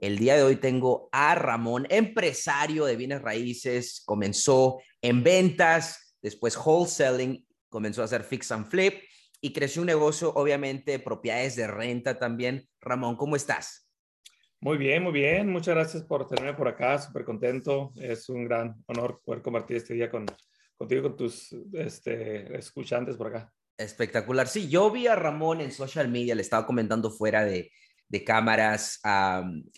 El día de hoy tengo a Ramón, empresario de bienes raíces. Comenzó en ventas, después wholesaling, comenzó a hacer fix and flip y creció un negocio, obviamente, propiedades de renta también. Ramón, ¿cómo estás? Muy bien, muy bien. Muchas gracias por tenerme por acá. Súper contento. Es un gran honor poder compartir este día con, contigo, con tus este, escuchantes por acá. Espectacular. Sí, yo vi a Ramón en social media, le estaba comentando fuera de, de cámaras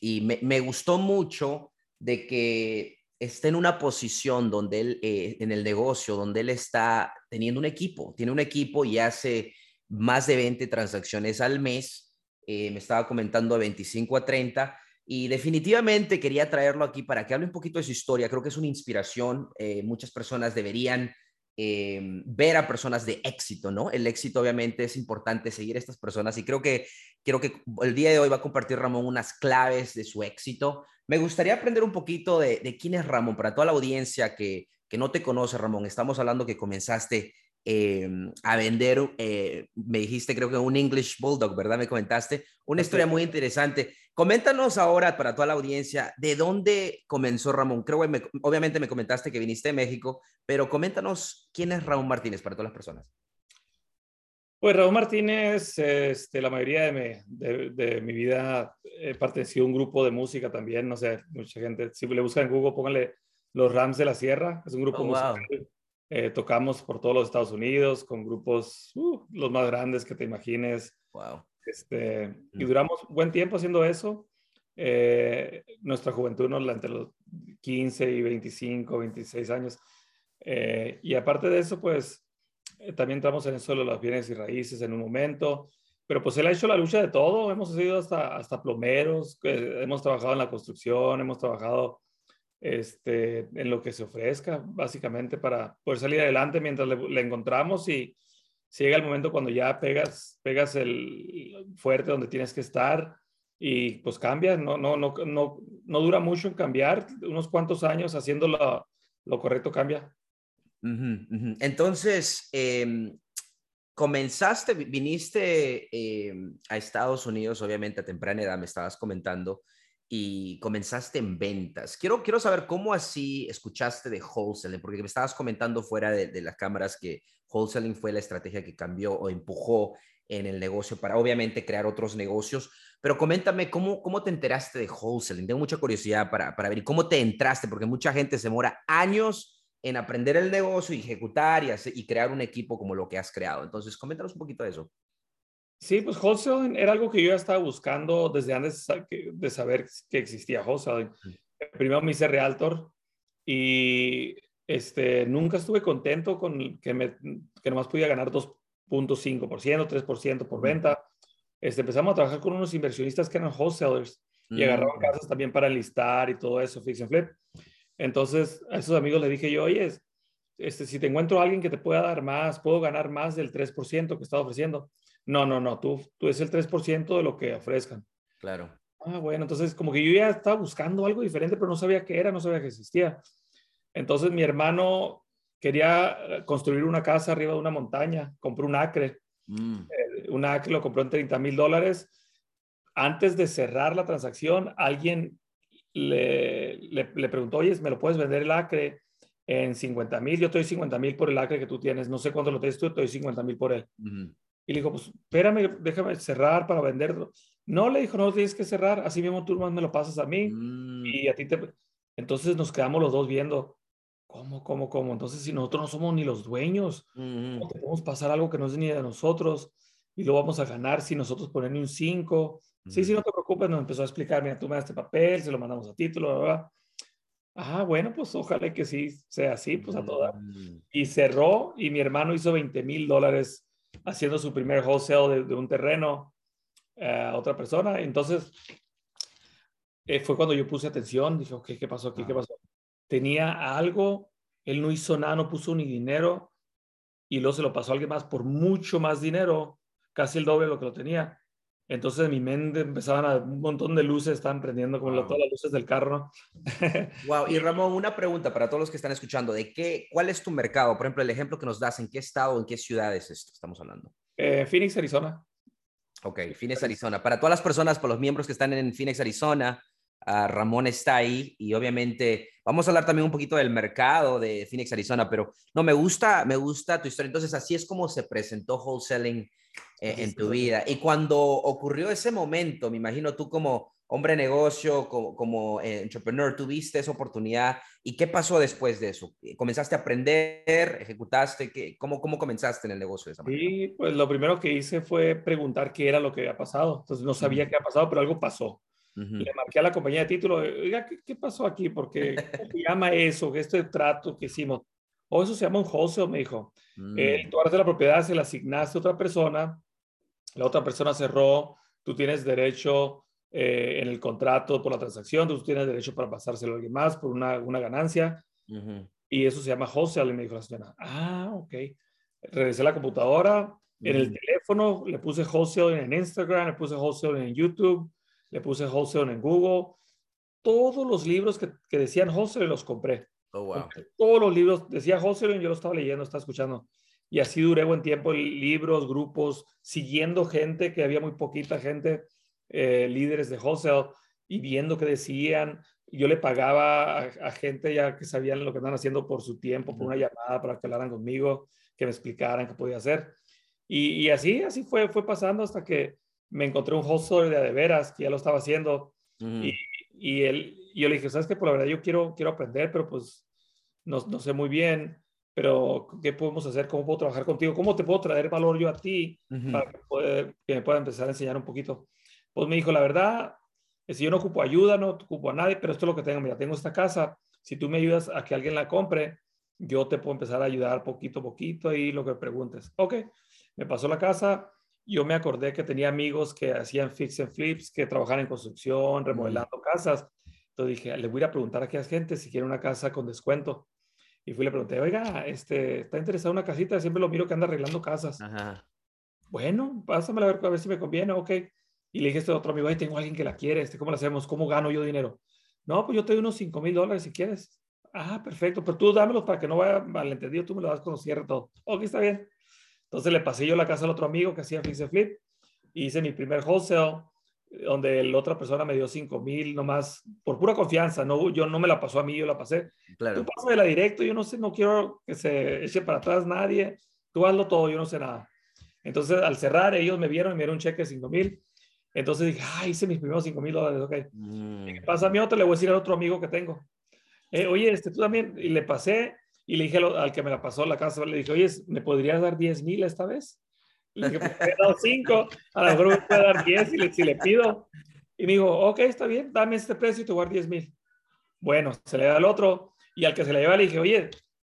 y me, gustó mucho de que esté en una posición donde él, eh, en el negocio, donde él está teniendo un equipo, tiene un equipo y hace más de 20 transacciones al mes, eh, me estaba comentando de 25 a 30 y definitivamente quería traerlo aquí para que hable un poquito de su historia, creo que es una inspiración, eh, muchas personas deberían ver a personas de éxito, ¿no? El éxito obviamente es importante seguir a estas personas y creo que Quiero que el día de hoy va a compartir Ramón unas claves de su éxito. Me gustaría aprender un poquito de, quién es Ramón para toda la audiencia que, que no te conoce, Ramón. Estamos hablando que comenzaste em, a vender, eh, me dijiste creo que un English Bulldog, ¿verdad? Me comentaste. Una historia muy interesante. Coméntanos ahora para toda la audiencia, ¿de dónde comenzó Ramón? Creo que obviamente me comentaste que viniste de México, pero coméntanos quién es Ramón Martínez para todas las personas. Pues Raúl Martínez, este, la mayoría de mi, vida he pertenecido a un grupo de música también, no sé, mucha gente, si le buscan en Google, pónganle Los Rams de la Sierra, es un grupo oh, musical. Eh, tocamos por todos los Estados Unidos con grupos uh, los más grandes que te imagines. Wow. Este, y duramos buen tiempo haciendo eso. Eh, nuestra juventud, ¿no? entre los 15 y 25, 26 años. Eh, y aparte de eso, pues eh, también entramos en eso de los bienes y raíces en un momento, pero pues él ha hecho la lucha de todo, hemos sido hasta, hasta plomeros, hemos trabajado en la construcción, hemos trabajado este, en lo que se ofrezca, básicamente para poder salir adelante mientras le, encontramos y si llega el momento cuando ya pegas, pegas el fuerte donde tienes que estar y pues cambia, no, no, no, no, no dura mucho en cambiar, unos cuantos años haciendo lo, lo correcto cambia. Entonces, em, comenzaste, viniste em, a Estados Unidos, obviamente a temprana edad, me estabas comentando, y comenzaste en ventas. Quiero, quiero saber cómo así escuchaste de wholesaling, porque me estabas comentando fuera de, las cámaras que wholesaling fue la estrategia que cambió o empujó en el negocio para obviamente crear otros negocios. Pero coméntame, ¿cómo, cómo te enteraste de wholesaling? Tengo mucha curiosidad para, para ver cómo te entraste, porque mucha gente se demora años en aprender el negocio ejecutar y, y crear un equipo como lo que has creado. Entonces, coméntanos un poquito de eso. Sí, pues wholesaling era algo que yo ya estaba buscando desde antes de saber que existía wholesaling. Primero me hice realtor y este, nunca estuve contento con que, me, que nomás podía ganar 2.5%, 3% por venta. Este, empezamos a trabajar con unos inversionistas que eran wholesalers y agarraban mm. casas también para enlistar y todo eso, fix and flip. Entonces, a esos amigos le dije yo, oye, este, si te encuentro a alguien que te pueda dar más, puedo ganar más del 3% que está ofreciendo. No, no, no, tú, tú es el 3% de lo que ofrezcan. Claro. Ah, bueno, entonces como que yo ya estaba buscando algo diferente, pero no sabía qué era, no sabía que existía. Entonces mi hermano quería construir una casa arriba de una montaña, compró un acre. Mm. Eh, un acre lo compró en 30 mil dólares. Antes de cerrar la transacción, alguien le, le, preguntó, oye, ¿me lo puedes vender el acre en 50 mil? Yo estoy 50 mil por el acre que tú tienes, no sé cuánto lo tienes tú, estoy 50 mil por él. Y le dijo, pues espérame, déjame cerrar para venderlo. No, le dijo, no tienes que cerrar, así mismo tú más me lo pasas a mí mm. y a ti te... Entonces nos quedamos los dos viendo, ¿cómo, cómo, cómo? Entonces si nosotros no somos ni los dueños, ¿cómo podemos pasar algo que no es ni de nosotros? Y lo vamos a ganar si nosotros ponemos un 5 Sí, sí, no te preocupes, nos empezó a explicar, mira, tú me das este papel, se lo mandamos a título, ¿verdad? Ah, bueno, pues ojalá que sí sea así, pues a toda. Mm. Y cerró y mi hermano hizo 20 mil dólares haciendo su primer wholesale de, un terreno eh, a otra persona. Entonces, eh, fue cuando yo puse atención, dije, ok, ¿qué pasó aquí? ¿Qué pasó? tenía algo, él no hizo nada, no puso ni dinero y luego se lo pasó a alguien más por mucho más dinero, casi el doble de lo que lo tenía. Entonces en mi mente empezaban a un montón de luces, estaban prendiendo como todas las luces del carro. wow. Y Ramón, una pregunta para todos los que están escuchando, ¿de qué, cuál es tu mercado? Por ejemplo, el ejemplo que nos das, ¿en qué estado, en qué ciudad es esto? Estamos hablando. Eh, Phoenix, Arizona. Ok, Phoenix, Arizona. Para todas las personas, para los miembros que están en Phoenix, Arizona, uh, Ramón está ahí y obviamente vamos a hablar también un poquito del mercado de Phoenix, Arizona, pero no, me gusta, me gusta tu historia. Entonces, así es como se presentó wholesaling eh, en tu vida. Y cuando ocurrió ese momento, me imagino tú como hombre de negocio, como, como eh, entrepreneur, tuviste esa oportunidad. ¿Y qué pasó después de eso? ¿Comenzaste a aprender? ¿Ejecutaste? ¿Qué, cómo, ¿Cómo comenzaste en el negocio de esa manera? Sí, pues lo primero que hice fue preguntar qué era lo que había pasado. Entonces no sabía qué había pasado, pero algo pasó. Le marqué a la compañía de título, oiga, ¿qué, qué pasó aquí? Porque ¿cómo se llama eso? Este trato que hicimos. O oh, eso se llama un wholesale, me dijo. Mm. Eh, tú de la propiedad, se la asignaste a otra persona, la otra persona cerró, tú tienes derecho eh, en el contrato por la transacción, tú tienes derecho para pasárselo a alguien más por una, una ganancia. Y eso se llama wholesale, y me dijo la señora. Ah, ok. Regresé a la computadora, en el teléfono le puse wholesale en Instagram, le puse wholesale en YouTube, le puse wholesale en Google. Todos los libros que, que decían wholesale los compré. Oh, wow. Todos los libros, decía wholesale, yo lo estaba leyendo, estaba escuchando. Y así duré buen tiempo, libros, grupos, siguiendo gente, que había muy poquita gente, eh, líderes de wholesale, y viendo qué decían. Yo le pagaba a, gente ya que sabían lo que estaban haciendo por su tiempo, por una llamada para que hablaran conmigo, que me explicaran qué podía hacer. Y, así, así fue, fue pasando hasta que me encontré un wholesale de, de veras, que ya lo estaba haciendo. Y, y él, yo le dije, ¿sabes qué? Por la verdad yo quiero, quiero aprender, pero pues no, no sé muy bien pero ¿qué podemos hacer? ¿Cómo puedo trabajar contigo? ¿Cómo te puedo traer valor yo a ti para que, que, me pueda empezar a enseñar un poquito? Pues me dijo, la verdad, si yo no ocupo ayuda, no ocupo a nadie, pero esto es lo que tengo. Mira, tengo esta casa. Si tú me ayudas a que alguien la compre, yo te puedo empezar a ayudar poquito a poquito y lo que preguntes. Ok, me pasó la casa. Yo me acordé que tenía amigos que hacían fix and flips, que trabajaban en construcción, remodelando casas. Entonces dije, le voy a preguntar a aquella gente si quiere una casa con descuento. Y fui y le pregunté, oiga, este, ¿está interesado en una casita? Siempre lo miro que anda arreglando casas. Ajá. Bueno, pásamela a ver, a ver si me conviene, ok. Y le dije a este otro amigo, ay, tengo a alguien que la quiere, este, ¿cómo la hacemos? ¿Cómo gano yo dinero? No, pues yo te doy unos 5 mil dólares si quieres. Ah, perfecto, pero tú dámelos para que no vaya malentendido, tú me lo das cuando cierre todo. Ok, está bien. Entonces le pasé yo la casa al otro amigo que hacía fix and flip, hice mi primer wholesale, donde la otra persona me dio 5 mil nomás por pura confianza, no, yo no me la pasó a mí, yo la pasé. Claro. Tú la directo, yo no sé, no quiero que se eche para atrás nadie, tú hazlo todo, yo no sé nada. Entonces, al cerrar, ellos me vieron y me dieron un cheque de 5 mil. Entonces dije, ah, hice mis primeros 5 mil dólares, ok. Mm. ¿Qué pasa a mi otro? Le voy a decir al otro amigo que tengo. Eh, oye, este, tú también, y le pasé, y le dije al que me la pasó la casa, le dije, oye, ¿me podrías dar 10 mil esta vez? Le dije, pues, he dado 5, a lo mejor me puede dar 10 si le, si le pido. Y me dijo, ok, está bien, dame este precio y te voy a dar 10 mil. Bueno, se le da al otro y al que se le lleva le dije, oye,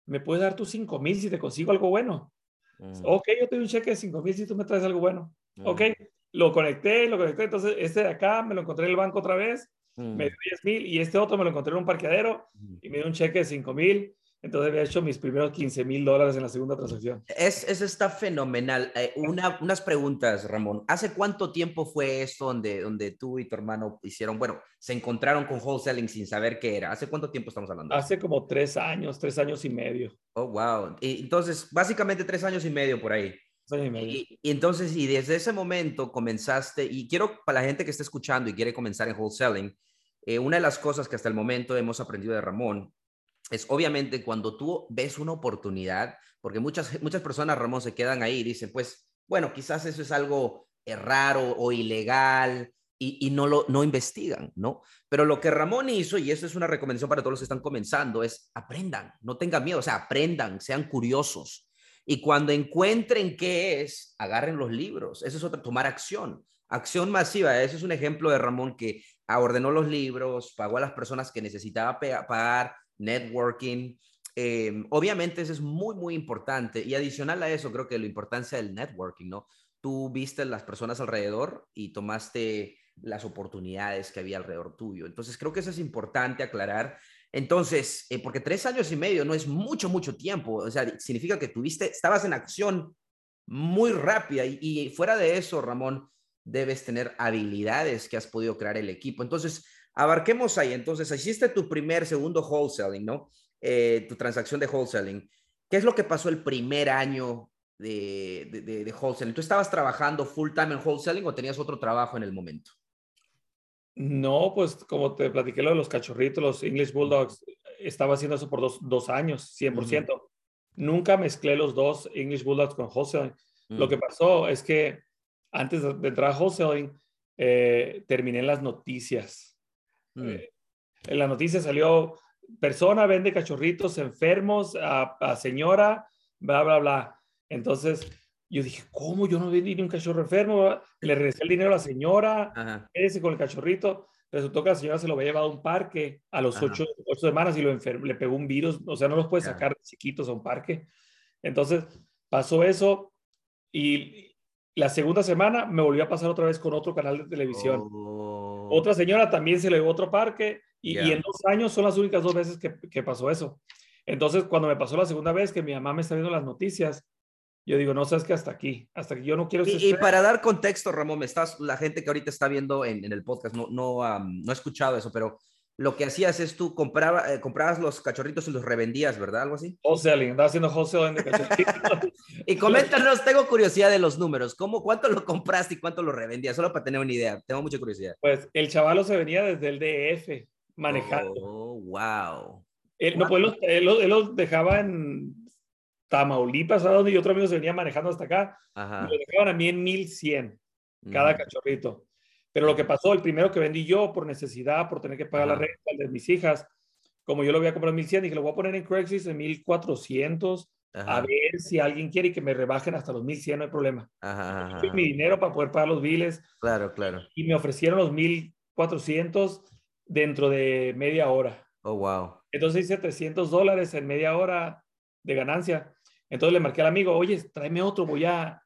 ¿me puedes dar tus 5 mil si te consigo algo bueno? Mm. Ok, yo te doy un cheque de 5 mil si tú me traes algo bueno. Mm. Ok, lo conecté, lo conecté. Entonces, este de acá me lo encontré en el banco otra vez, mm. me dio 10 mil y este otro me lo encontré en un parqueadero y me dio un cheque de 5 mil. Entonces había hecho mis primeros 15 mil dólares en la segunda transacción. Es, eso está fenomenal. Eh, una, unas preguntas, Ramón. ¿Hace cuánto tiempo fue esto donde, donde tú y tu hermano hicieron, bueno, se encontraron con wholesaling sin saber qué era? ¿Hace cuánto tiempo estamos hablando? Hace como tres años, tres años y medio. Oh, wow. Y, entonces, básicamente tres años y medio por ahí. Y, y, entonces, y desde ese momento comenzaste, y quiero para la gente que está escuchando y quiere comenzar en wholesaling, eh, una de las cosas que hasta el momento hemos aprendido de Ramón es obviamente cuando tú ves una oportunidad, porque muchas, muchas personas, Ramón, se quedan ahí y dicen, pues, bueno, quizás eso es algo eh, raro o ilegal y, no lo no investigan, ¿no? Pero lo que Ramón hizo, y eso es una recomendación para todos los que están comenzando, es aprendan, no tengan miedo, o sea, aprendan, sean curiosos. Y cuando encuentren qué es, agarren los libros. Eso es otra, tomar acción. Acción masiva, ese es un ejemplo de Ramón que ordenó los libros, pagó a las personas que necesitaba pagar, networking. Em, obviamente eso es muy, muy importante. Y adicional a eso, creo que la importancia del networking, ¿no? Tú viste las personas alrededor y tomaste las oportunidades que había alrededor tuyo. Entonces, creo que eso es importante aclarar. Entonces, eh, porque tres años y medio no es mucho, mucho tiempo. O sea, significa que tuviste, estabas en acción muy rápida y, fuera de eso, Ramón, debes tener habilidades que has podido crear el equipo. Entonces, abarquemos ahí. Entonces, hiciste tu primer, segundo wholesaling, ¿no? Eh, tu transacción de wholesaling. ¿Qué es lo que pasó el primer año de, de, de, wholesaling? ¿Tú estabas trabajando full time en wholesaling o tenías otro trabajo en el momento? No, pues como te platiqué lo de los cachorritos, los English Bulldogs, estaba haciendo eso por dos, dos años, 100%. Nunca mezclé los dos English Bulldogs con wholesaling. Lo que pasó es que antes de entrar a wholesaling, eh, terminé en las noticias. Mm. Eh, en la noticia salió persona vende cachorritos enfermos a, señora, bla, bla, bla. Entonces, yo dije, ¿cómo? Yo no vendí ni un cachorro enfermo. Le regresé el dinero a la señora, ese con el cachorrito. Resultó que la señora se lo había llevado a un parque a los ocho, semanas y lo le pegó un virus. O sea, no los puede sacar chiquitos a un parque. Entonces, pasó eso y la segunda semana me volvió a pasar otra vez con otro canal de televisión. Oh. Otra señora también se le llevó a otro parque y, en dos años son las únicas dos veces que, que, pasó eso. Entonces, cuando me pasó la segunda vez que mi mamá me está viendo las noticias, yo digo, no, sabes que hasta aquí, hasta que yo no quiero... Y, y, para dar contexto, Ramón, me estás, la gente que ahorita está viendo en, en el podcast no, no, no ha escuchado eso, pero lo que hacías es tú compraba, eh, comprabas los cachorritos y los revendías, ¿verdad? Algo así. Wholesaling, andaba haciendo wholesaling de cachorritos. y coméntanos, tengo curiosidad de los números. ¿Cómo, ¿Cuánto lo compraste y cuánto lo revendías? Solo para tener una idea. Tengo mucha curiosidad. Pues el chavalo se venía desde el DF manejando. Oh, wow. Él, no, pues él, los dejaba en Tamaulipas, ¿a y otro amigo se venía manejando hasta acá. Ajá. Y lo dejaban a mí en 1100 cada mm. cachorrito. Pero lo que pasó, el primero que vendí yo por necesidad, por tener que pagar la renta de mis hijas, como yo lo voy a comprar en 1100, dije, lo voy a poner en Craigslist en 1400, a ver si alguien quiere que me rebajen hasta los 1100, no hay problema. Ajá, mi dinero para poder pagar los biles. Claro, claro. Y me ofrecieron los 1400 dentro de media hora. Oh, wow. Entonces hice 300 dólares en media hora de ganancia. Entonces le marqué al amigo, oye, tráeme otro, voy a,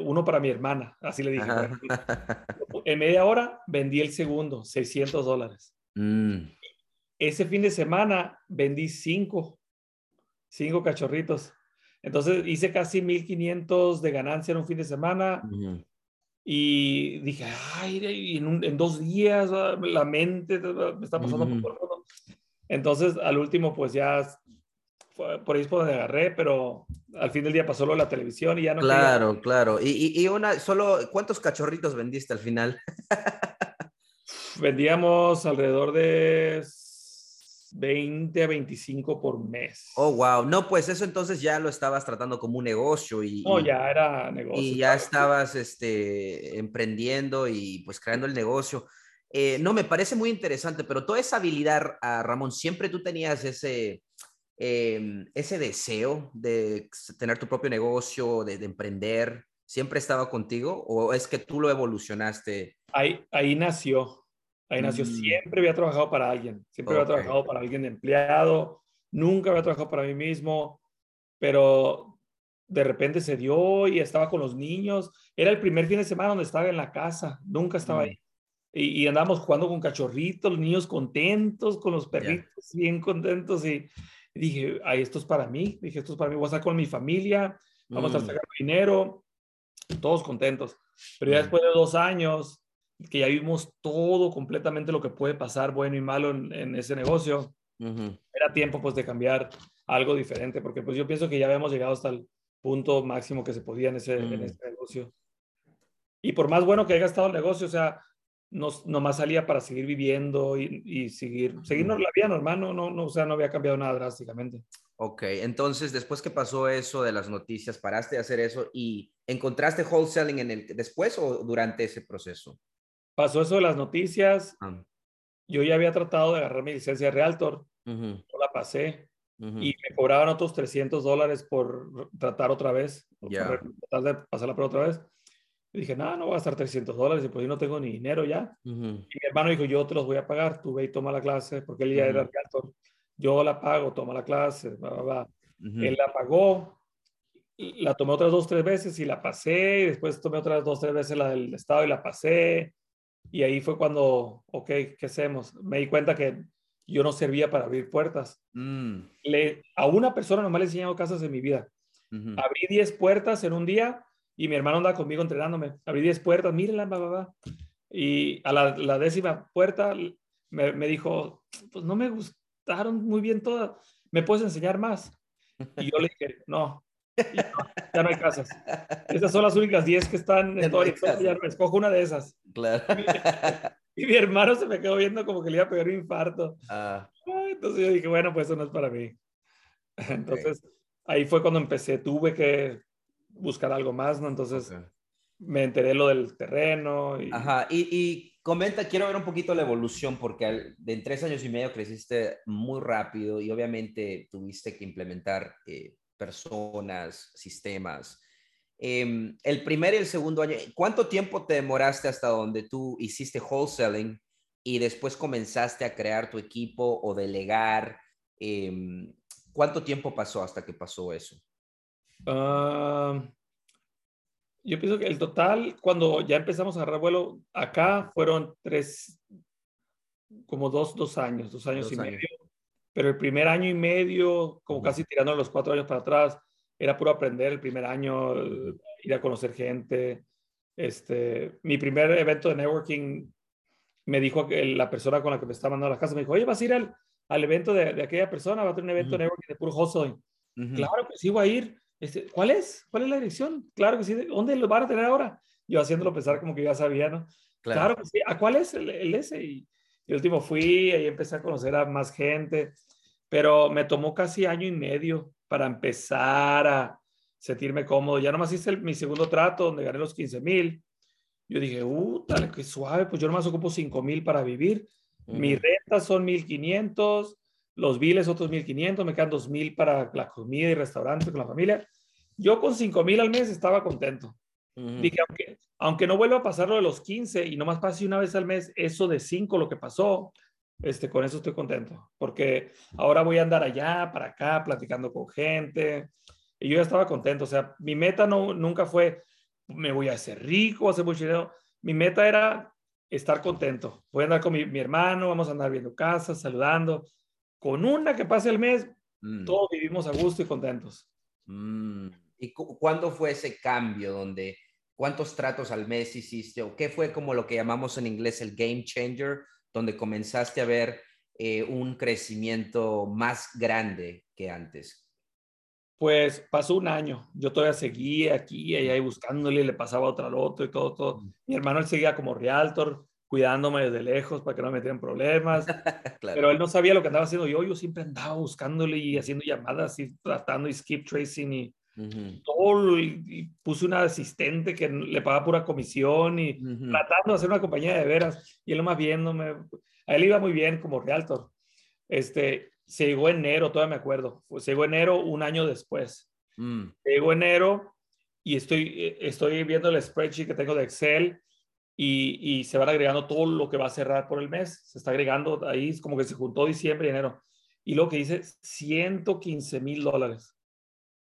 uno para mi hermana, así le dije. En media hora vendí el segundo, 600 dólares. Mm. Ese fin de semana vendí cinco, cinco cachorritos. Entonces hice casi 1500 de ganancia en un fin de semana. Y dije, ay, en, en, dos días ah, la mente me está pasando por todo. Entonces, al último, pues ya por ahí es por donde agarré, pero al fin del día pasó lo de la televisión y ya no. Claro, claro. Y, y, una, solo, ¿cuántos cachorritos vendiste al final? Vendíamos alrededor de 20 a 25 por mes. Oh, wow. No, pues eso entonces ya lo estabas tratando como un negocio y... No, ya era negocio. Y ya estabas este, emprendiendo y pues creando el negocio. Eh, no, me parece muy interesante, pero toda esa habilidad, ah, Ramón, siempre tú tenías ese, Em, ese deseo de tener tu propio negocio, de, emprender, siempre estaba contigo o es que tú lo evolucionaste? Ahí, ahí nació, ahí nació. Mm. Siempre había trabajado para alguien, siempre había trabajado para alguien de empleado, nunca había trabajado para mí mismo, pero de repente se dio y estaba con los niños. Era el primer fin de semana donde estaba en la casa, nunca estaba mm. ahí. Y, y, andábamos jugando con cachorritos, los niños contentos, con los perritos bien contentos y dije, ay, esto es para mí, dije, esto es para mí, voy a estar con mi familia, vamos a mm. sacar dinero, todos contentos. Pero ya mm. después de dos años, que ya vimos todo completamente lo que puede pasar, bueno y malo en, ese negocio, era tiempo pues de cambiar algo diferente, porque pues yo pienso que ya habíamos llegado hasta el punto máximo que se podía en ese, en mm. ese negocio. Y por más bueno que haya estado el negocio, o sea, no, nomás salía para seguir viviendo y, y seguir, seguirnos la vida normal, no, no, no, o sea, no había cambiado nada drásticamente. Ok, entonces después que pasó eso de las noticias, paraste de hacer eso y encontraste wholesaling en el después o durante ese proceso? Pasó eso de las noticias. Ah. Yo ya había tratado de agarrar mi licencia de realtor, no la pasé y me cobraban otros 300 dólares por tratar otra vez, tratar de pasarla por otra vez. Dije, no, no voy a gastar 300 dólares y pues yo no tengo ni dinero ya. Y mi hermano dijo, yo te los voy a pagar, tú ve y toma la clase, porque él ya era realtor. Yo la pago, toma la clase, Él la pagó, la tomé otras dos, tres veces y la pasé, y después tomé otras dos, tres veces la del Estado y la pasé. Y ahí fue cuando, ok, ¿qué hacemos? Me di cuenta que yo no servía para abrir puertas. Mm, Le, a una persona nomás le he enseñado casas en mi vida. Abrí 10 puertas en un día y mi hermano andaba conmigo entrenándome. Abrí 10 puertas, mírenla, va, va, va. Y a la, la décima puerta me, me dijo, pues no me gustaron muy bien todas, ¿me puedes enseñar más? Y yo le dije, no, y no, ya no hay casas. Esas son las únicas 10 que están en no todo el ya no, escojo una de esas. Claro. Y mi hermano se me quedó viendo como que le iba a pegar un infarto. Ah, Ay, Entonces yo dije, bueno, pues eso no es para mí. Entonces ahí fue cuando empecé, tuve que buscar algo más, ¿no? Entonces ok. me enteré lo del terreno. Y, Ajá, y, y comenta, quiero ver un poquito la evolución, porque al- de en tres años y medio creciste muy rápido y obviamente tuviste que implementar eh, personas, sistemas. Em, el primer y el segundo año, ¿cuánto tiempo te demoraste hasta donde tú hiciste wholesaling y después comenzaste a crear tu equipo o delegar? Em, ¿Cuánto tiempo pasó hasta que pasó eso? Ah, yo pienso que el total, cuando ya empezamos a agarrar vuelo acá, fueron tres, como dos, dos años, dos años Dos y años. medio. Pero el primer año y medio, como casi tirando los cuatro años para atrás, era puro aprender el primer año, ir a conocer gente. Este, mi primer evento de networking me dijo que la persona con la que me estaba mandando a la casa, me dijo, oye, vas a ir al, al evento de, de aquella persona, va a tener un evento Ujú. de networking de puro hustling. Ujú. Claro que sí, voy a ir. Este, ¿Cuál es? ¿Cuál es la dirección? Claro que sí. ¿Dónde lo van a tener ahora? Yo haciéndolo pensar como que ya sabía, ¿no? Claro, que sí. ¿A cuál es el, el ese? Y, y el último fui, ahí empecé a conocer a más gente, pero me tomó casi año y medio para empezar a sentirme cómodo. Ya nomás hice el- mi segundo trato donde gané los 15 mil. Yo dije, uh, dale, qué suave, pues yo nomás ocupo 5 mil para vivir. Mi Ujú. renta son 1500, los biles otros 1500, me quedan 2000 para la comida y restaurante con la familia. Yo con 5000 al mes estaba contento. Ujú. Dije, aunque, aunque no vuelva a pasar lo de los 15 y nomás pase una vez al mes, eso de 5 lo que pasó, este, con eso estoy contento. Porque ahora voy a andar allá, para acá, platicando con gente. Y yo ya estaba contento. O sea, mi meta no, nunca fue, me voy a hacer rico, hacer mucho dinero. Mi meta era estar contento. Voy a andar con mi, mi hermano, vamos a andar viendo casas, saludando. Con una que pase el mes, Mm. todos vivimos a gusto y contentos. Mm, ¿Y cu- cuándo fue ese cambio donde cuántos tratos al mes hiciste o qué fue como lo que llamamos en inglés el game changer, donde comenzaste a ver eh, un crecimiento más grande que antes? Pues pasó un año, yo todavía seguía aquí y allá y buscándole, le pasaba otra al otro y todo, todo. Mm. Mi hermano él seguía como realtor, cuidándome desde lejos para que no me metieran problemas, claro. pero él no sabía lo que andaba haciendo. Yo, yo siempre andaba buscándole y haciendo llamadas y tratando y skip tracing y Ujú, todo, lo- y, y puse una asistente que le pagaba pura comisión y ujú, tratando de hacer una compañía de veras. Y él más viéndome, a él iba muy bien como realtor. Este, se llegó enero, todavía me acuerdo, se llegó enero un año después. mm, Llegó enero y estoy, eh, estoy viendo el spreadsheet que tengo de Excel y, y se van agregando todo lo que va a cerrar por el mes. Se está agregando ahí, es como que se juntó diciembre y enero. Y lo que dice 115 mil dólares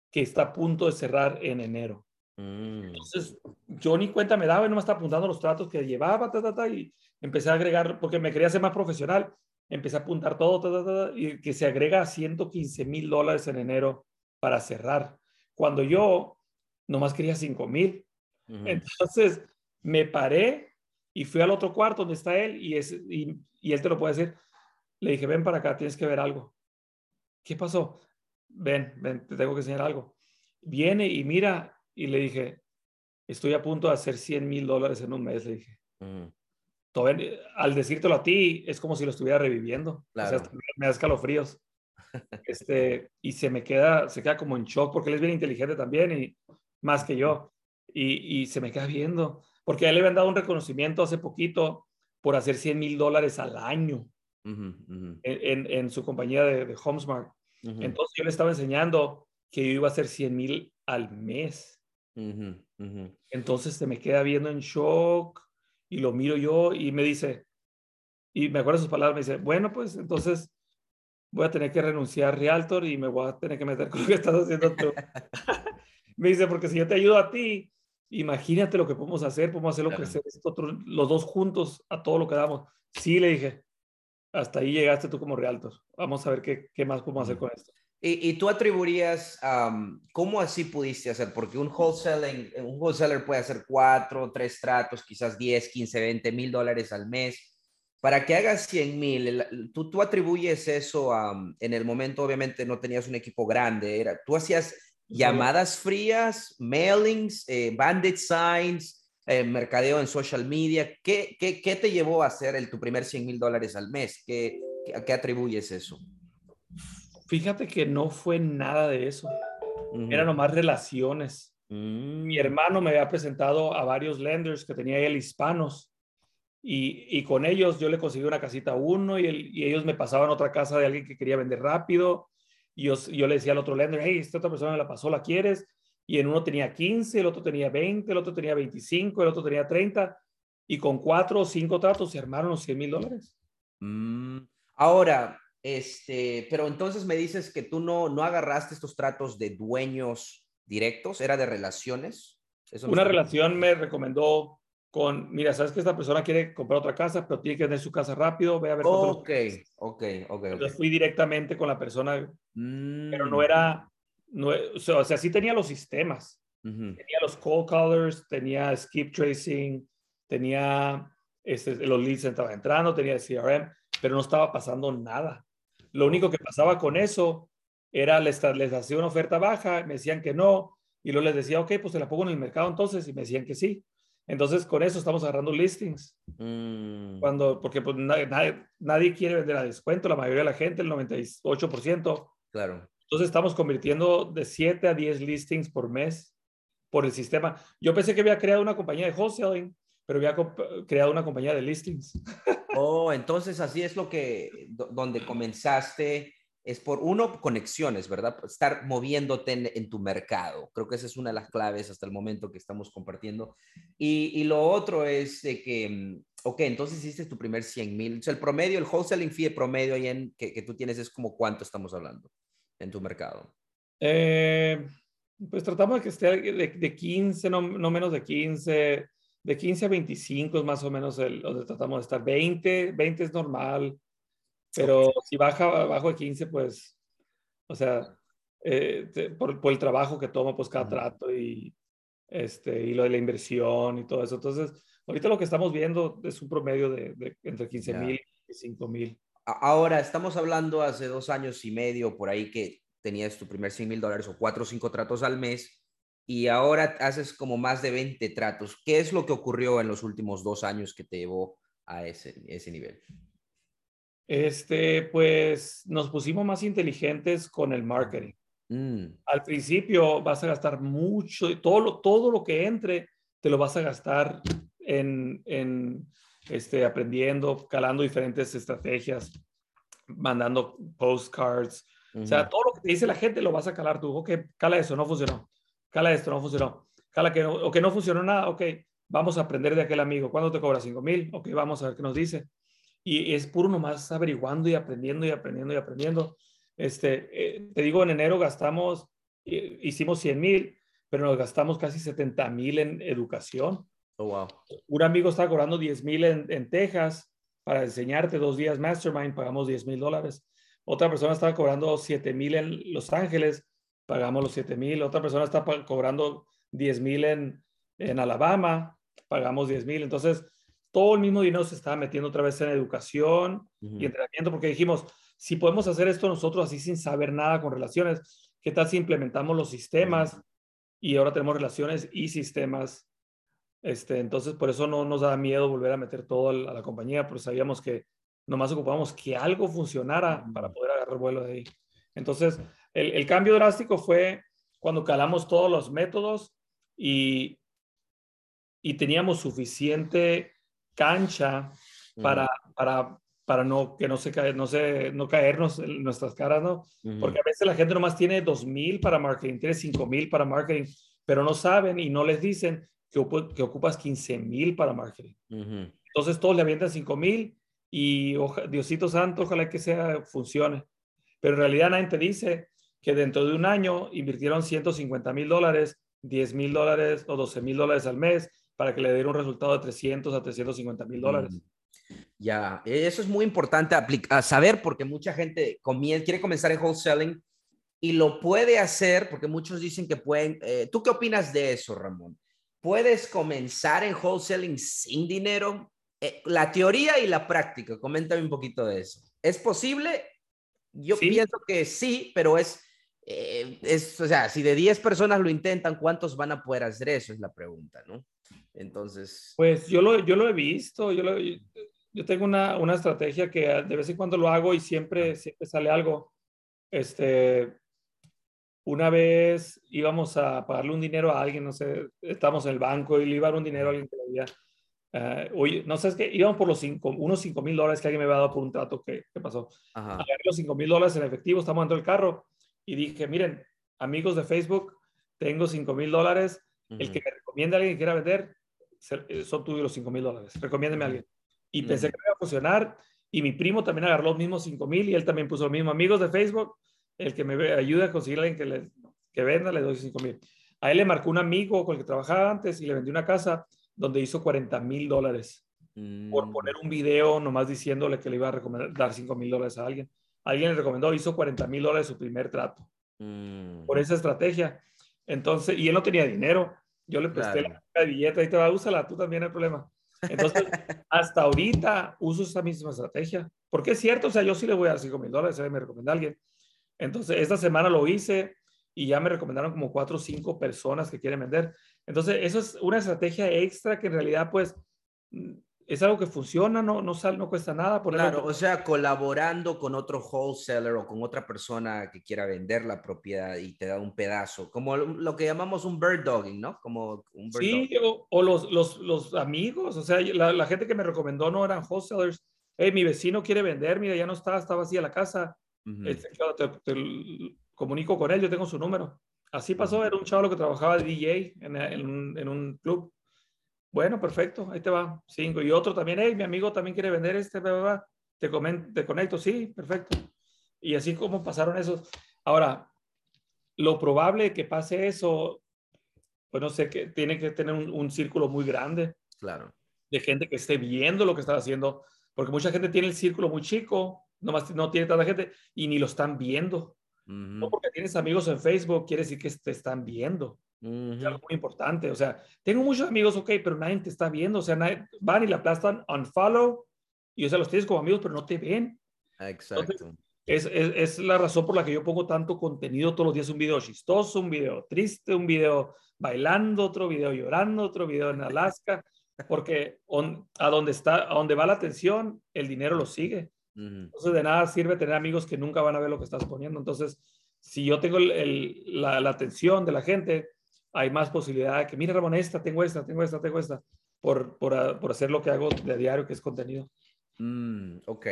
que está a punto de cerrar en enero. mm. Entonces, yo ni cuenta me daba y no me estaba apuntando los tratos que llevaba, ta, ta, ta, y empecé a agregar, porque me quería ser más profesional, empecé a apuntar todo, ta, ta, ta, y que se agrega 115 mil dólares en enero para cerrar, cuando yo nomás quería 5 mil. Ujú, Entonces, me paré y fui al otro cuarto donde está él y, es, y, y él te lo puede decir. Le dije, ven para acá, tienes que ver algo. ¿Qué pasó? Ven, ven, te tengo que enseñar algo. Viene y mira, y le dije, estoy a punto de hacer 100 mil dólares en un mes, le dije. Todavía- al decírtelo a ti, es como si lo estuviera reviviendo. O sea, me da escalofríos. Este, y se me queda, se queda como en shock, porque él es bien inteligente también, y más que yo. Y, y se me queda viendo, porque a él le habían dado un reconocimiento hace poquito por hacer 100 mil dólares al año Ujú, ujú, en, en- en su compañía de, de HomeSmart. ujú, Entonces yo le estaba enseñando que yo iba a hacer 100 mil al mes. Entonces se me queda viendo en shock y lo miro yo y me dice, y me acuerdo sus palabras, me dice, bueno, pues entonces voy a tener que renunciar a Realtor y me voy a tener que meter con lo que estás haciendo tú. me dice, porque si yo te ayudo a ti, imagínate lo que podemos hacer, podemos hacerlo crecer los dos juntos a todo lo que damos. Sí, le dije, hasta ahí llegaste tú como realtor. Vamos a ver qué, qué más podemos hacer con esto. Y, y tú atribuirías, ¿cómo así pudiste hacer? Porque un, wholesaler, un wholesaler puede hacer cuatro, tres tratos, quizás 10, 15, 20 mil dólares al mes. Para que hagas 100 mil, tú, tú atribuyes eso a, en el momento, obviamente no tenías un equipo grande, era, tú hacías llamadas frías, mailings, eh, bandit signs, eh, mercadeo en social media. ¿Qué, qué, qué te llevó a hacer el, tu primer 100 mil dólares al mes? ¿Qué, ¿A qué atribuyes eso? Fíjate que no fue nada de eso. Eran nomás relaciones. Mm. Mi hermano me había presentado a varios lenders que tenía él hispanos y, y con ellos yo le conseguí una casita a uno y, y, ellos me pasaban otra casa de alguien que quería vender rápido y yo, yo le decía al otro lender, hey, esta otra persona me la pasó, ¿la quieres? Y en uno tenía 15, el otro tenía 20, el otro tenía 25, el otro tenía 30 y con cuatro o cinco tratos se armaron los 100 mil dólares. Mm. Ahora, este, pero entonces me dices que tú no, no agarraste estos tratos de dueños directos, era de relaciones. Una relación me recomendó con, mira, sabes que esta persona quiere comprar otra casa, pero tiene que tener su casa rápido, ve a ver. Ok, ok, ok. Entonces fui directamente con la persona, pero no Mm. era, no, o sea, o sea, sí tenía los sistemas. Ujú. Tenía los call callers, tenía skip tracing, tenía este, los leads estaban entrando, tenía el CRM, pero no estaba pasando nada. Lo único que pasaba con eso era les, les hacía una oferta baja, me decían que no, y luego les decía, ok, pues se la pongo en el mercado entonces, y me decían que sí. Entonces, con eso estamos agarrando listings. Mm. Cuando, porque pues, nadie, nadie, quiere vender a descuento, la mayoría de la gente, el 98%. Claro. Entonces, estamos convirtiendo de 7 a 10 listings por mes por el sistema. Yo pensé que había creado una compañía de wholesaling, pero había creado una compañía de listings. Oh, entonces así es lo que, donde comenzaste, es por uno, conexiones, ¿verdad? Estar moviéndote en, tu mercado. Creo que esa es una de las claves hasta el momento que estamos compartiendo. Y, y lo otro es de que, mm, ok, entonces hiciste tu primer 100 mil. O sea, el promedio, el wholesaling fee promedio ahí en, que, que, tú tienes es como cuánto estamos hablando en tu mercado. Eh, pues tratamos de que esté de, de 15, no, no menos de 15 de 15 a 25 es más o menos el, donde tratamos de estar. 20, 20 es normal, pero okay. si baja abajo de 15, pues, o sea, eh, te, por, por, el trabajo que toma, pues cada uh -huh. trato y, este, y lo de la inversión y todo eso. Entonces, ahorita lo que estamos viendo es un promedio de, de entre 15 mil y 5 mil. Ahora, estamos hablando hace dos años y medio por ahí que tenías tu primer 100 mil dólares o cuatro o cinco tratos al mes y ahora haces como más de 20 tratos. ¿Qué es lo que ocurrió en los últimos dos años que te llevó a ese, ese nivel? Este, pues nos pusimos más inteligentes con el marketing. Mm. Al principio vas a gastar mucho, todo lo, todo lo que entre te lo vas a gastar en, en este, aprendiendo, calando diferentes estrategias, mandando postcards. Uh -huh. O sea, todo lo que te dice la gente lo vas a calar tú. Ok, cala eso, no funcionó cala esto, no funcionó, cala que no, o que no funcionó nada, ok, vamos a aprender de aquel amigo, ¿cuándo te cobra 5 mil? Ok, vamos a ver qué nos dice. Y es puro nomás averiguando y aprendiendo y aprendiendo y aprendiendo. Este, eh, te digo, en enero gastamos, eh, hicimos 100 mil, pero nos gastamos casi 70 mil en educación. Oh, wow. Un amigo estaba cobrando 10 mil en, en Texas para enseñarte dos días Mastermind, pagamos 10 mil dólares. Otra persona estaba cobrando 7 mil en Los Ángeles, pagamos los 7 mil. Otra persona está cobrando 10 mil en, en Alabama, pagamos 10 mil. Entonces, todo el mismo dinero se estaba metiendo otra vez en educación uh -huh. y entrenamiento, porque dijimos, si podemos hacer esto nosotros así sin saber nada con relaciones, ¿qué tal si implementamos los sistemas uh -huh. y ahora tenemos relaciones y sistemas? Este, entonces, por eso no nos da miedo volver a meter todo a la compañía, porque sabíamos que nomás ocupábamos que algo funcionara uh -huh. para poder agarrar vuelo de ahí. Entonces, el, el, cambio drástico fue cuando calamos todos los métodos y, y teníamos suficiente cancha para, uh -huh. para, para no, que no, se cae, no, se, no caernos en nuestras caras, ¿no? Uh -huh. Porque a veces la gente nomás tiene 2,000 para marketing, tiene 5,000 para marketing, pero no saben y no les dicen que, que ocupas 15,000 para marketing. Uh -huh. Entonces todos le avientan 5,000 y oja, Diosito Santo, ojalá que sea, funcione. Pero en realidad nadie te dice que dentro de un año invirtieron 150 mil dólares 10 mil dólares o 12 mil dólares al mes para que le diera un resultado de 300 a 350 mil dólares. Mm. Ya, eso es muy importante saber porque mucha gente quiere comenzar en wholesaling y lo puede hacer porque muchos dicen que pueden. Eh, ¿Tú qué opinas de eso, Ramón? ¿Puedes comenzar en wholesaling sin dinero? Eh, la teoría y la práctica, coméntame un poquito de eso. ¿Es posible? Yo pienso que sí, pero es, eh, es, o sea, si de 10 personas lo intentan, ¿cuántos van a poder hacer eso? Es la pregunta, ¿no? Entonces. Pues yo lo, yo lo he visto, yo, yo tengo una, una, estrategia que de vez en cuando lo hago y siempre, siempre sale algo. Este, una vez íbamos a pagarle un dinero a alguien, no sé, estamos en el banco y le iba a dar un dinero a alguien que le había. Uh, oye, no sé, es que íbamos por los cinco, unos 5 mil dólares que alguien me había dado por un trato que, que pasó. Ajá. Los 5 mil dólares en efectivo, estamos dentro del carro y dije, miren, amigos de Facebook, tengo 5 mil dólares, el que me recomienda a alguien que quiera vender, eh, son tuyos los 5 mil dólares, recomiéndeme a alguien. Y pensé que iba a funcionar y mi primo también agarró los mismos 5 mil y él también puso lo mismo, amigos de Facebook, el que me ayude a conseguir a alguien que, le, que venda, le doy 5 mil. A él le marcó un amigo con el que trabajaba antes y le vendió una casa donde hizo 40 mil dólares por mm. poner un video nomás diciéndole que le iba a recomendar, dar 5 mil dólares a alguien. Alguien le recomendó, hizo 40 mil dólares su primer trato mm. por esa estrategia. Entonces, y él no tenía dinero. Yo le presté la billete y te va, a úsala, tú también hay problema. Entonces, hasta ahorita uso esa misma estrategia. Porque es cierto, o sea, yo sí le voy a dar 5 mil dólares, me recomienda alguien. Entonces, esta semana lo hice y ya me recomendaron como cuatro o cinco personas que quieren vender. Entonces, eso es una estrategia extra que en realidad, pues, es algo que funciona, no, no, sal, no cuesta nada. Claro, o sea, colaborando con otro wholesaler o con otra persona que quiera vender la propiedad y te da un pedazo, como lo que llamamos un bird dogging, ¿no? Como un bird sí, o, o, los, los, los amigos, o sea, la, la, gente que me recomendó no eran wholesalers. Hey, mi vecino quiere vender, mira, ya no está, está vacía la casa este, te, comunico con él, yo tengo su número. Así pasó, era un chavo que trabajaba de DJ en, en, un, club. Bueno, perfecto, ahí te va, cinco. Y otro también, hey, mi amigo también quiere vender este, te, te conecto, sí, perfecto. Y así como pasaron esos. Ahora, lo probable que pase eso, pues no sé, que tiene que tener un, un, círculo muy grande. Claro. De gente que esté viendo lo que está haciendo, porque mucha gente tiene el círculo muy chico nomás no tiene tanta gente y ni lo están viendo. No porque tienes amigos en Facebook, quiere decir que te están viendo. Es algo muy importante. O sea, tengo muchos amigos, ok, pero nadie te está viendo. O sea, van y la aplastan unfollow y, o sea, los tienes como amigos, pero no te ven. Exacto. es, es, es, la razón por la que yo pongo tanto contenido todos los días. Un video chistoso, un video triste, un video bailando, otro video llorando, otro video en Alaska. Porque a donde está, a donde va la atención, el dinero lo sigue. Entonces, de nada sirve tener amigos que nunca van a ver lo que estás poniendo. Entonces, si yo tengo la, atención de la gente, hay más posibilidad de que, mira, Ramón, esta, tengo esta, tengo esta, tengo esta, por, por, ah, por hacer lo que hago de diario, que es contenido. Mm, ok.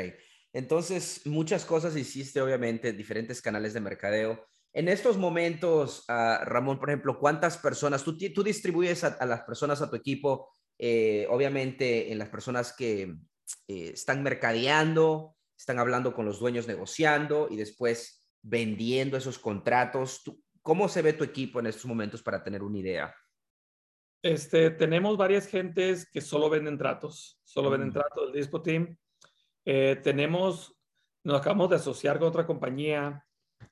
Entonces, muchas cosas hiciste, obviamente, diferentes canales de mercadeo. En estos momentos, uh, Ramón, por ejemplo, ¿cuántas personas, tú, tú distribuyes a, las personas a tu equipo, eh, obviamente, en las personas que, eh, están mercadeando, están hablando con los dueños negociando y después vendiendo esos contratos. ¿Cómo se ve tu equipo en estos momentos para tener una idea? Este, tenemos varias gentes que solo venden tratos, solo venden mm. tratos del Dispo Team. Eh, tenemos, nos acabamos de asociar con otra compañía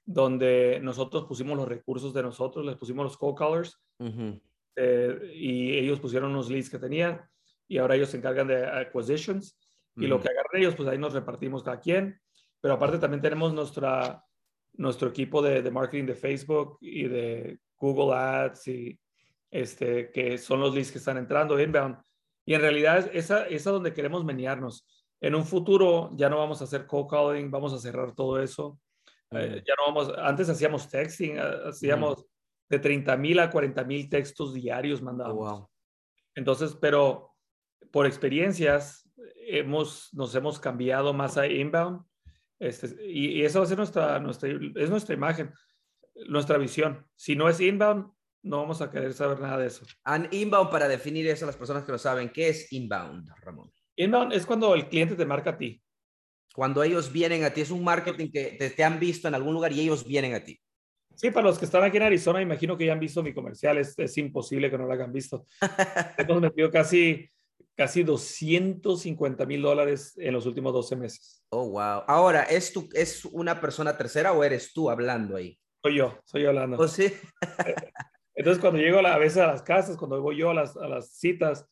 donde nosotros pusimos los recursos de nosotros, les pusimos los call callers eh, y ellos pusieron los leads que tenían y ahora ellos se encargan de acquisitions y lo que agarren ellos, pues ahí nos repartimos cada quien. Pero aparte también tenemos nuestra, nuestro equipo de, de marketing de Facebook y de Google Ads y este, que son los leads que están entrando inbound. Y en realidad esa, esa es donde queremos menearnos. En un futuro ya no vamos a hacer cold calling, vamos a cerrar todo eso. Eh, ya no vamos, antes hacíamos texting, hacíamos de 30 mil a 40 mil textos diarios mandábamos. Oh, wow. Entonces, pero por experiencias hemos, nos hemos cambiado más a inbound este, y, eso va a ser nuestra, nuestra, es nuestra imagen, nuestra visión. Si no es inbound, no vamos a querer saber nada de eso. And inbound, para definir eso a las personas que lo saben, ¿qué es inbound, Ramón? Inbound es cuando el cliente te marca a ti. Cuando ellos vienen a ti, es un marketing que te, te han visto en algún lugar y ellos vienen a ti. Sí, para los que están aquí en Arizona, imagino que ya han visto mi comercial. Es, es imposible que no lo hayan visto. Hemos metido casi, casi 250 mil dólares en los últimos 12 meses. Oh, wow. Ahora, ¿es, tú, ¿es una persona tercera o eres tú hablando ahí? Soy yo, soy yo hablando. ¿Oh, sí? Entonces, cuando llego a, veces a las casas, cuando voy yo a las, a las citas,